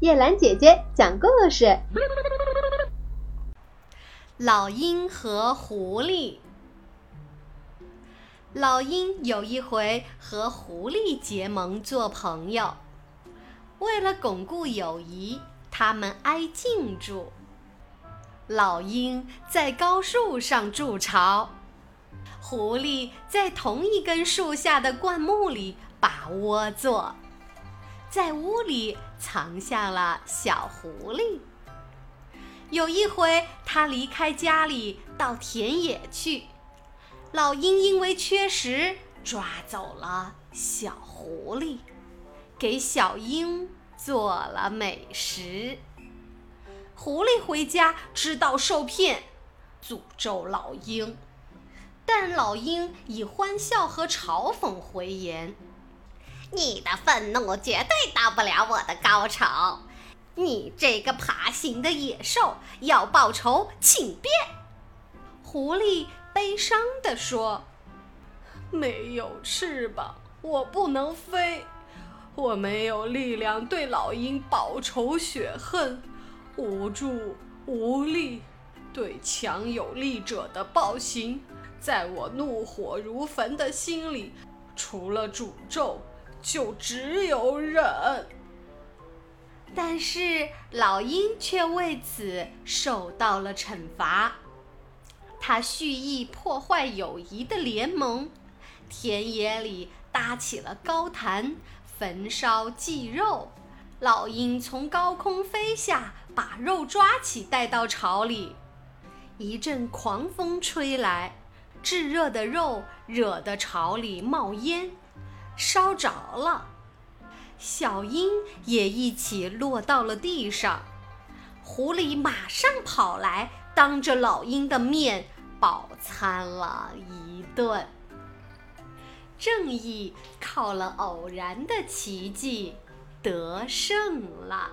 叶兰姐姐讲故事：老鹰和狐狸。老鹰有一回和狐狸结盟做朋友，为了巩固友谊，他们挨近住。老鹰在高树上筑巢，狐狸在同一根树下的灌木里把窝做，在屋里藏下了小狐狸。有一回，他离开家里到田野去，老鹰因为缺食抓走了小狐狸，给小鹰做了美食。狐狸回家知道受骗，诅咒老鹰，但老鹰以欢笑和嘲讽回言：“你的愤怒绝对到不了我的高潮，你这个爬行的野兽，要报仇请便。”狐狸悲伤地说：“没有翅膀，我不能飞，我没有力量对老鹰报仇雪恨。”无助无力，对强有力者的暴行，在我怒火如焚的心里，除了诅咒，就只有忍。但是老鹰却为此受到了惩罚，他蓄意破坏友谊的联盟，田野里搭起了高坛，焚烧祭肉。老鹰从高空飞下，把肉抓起带到巢里。一阵狂风吹来，炙热的肉惹得巢里冒烟，烧着了。小鹰也一起落到了地上。狐狸马上跑来，当着老鹰的面饱餐了一顿。正义靠了偶然的奇迹。得胜了。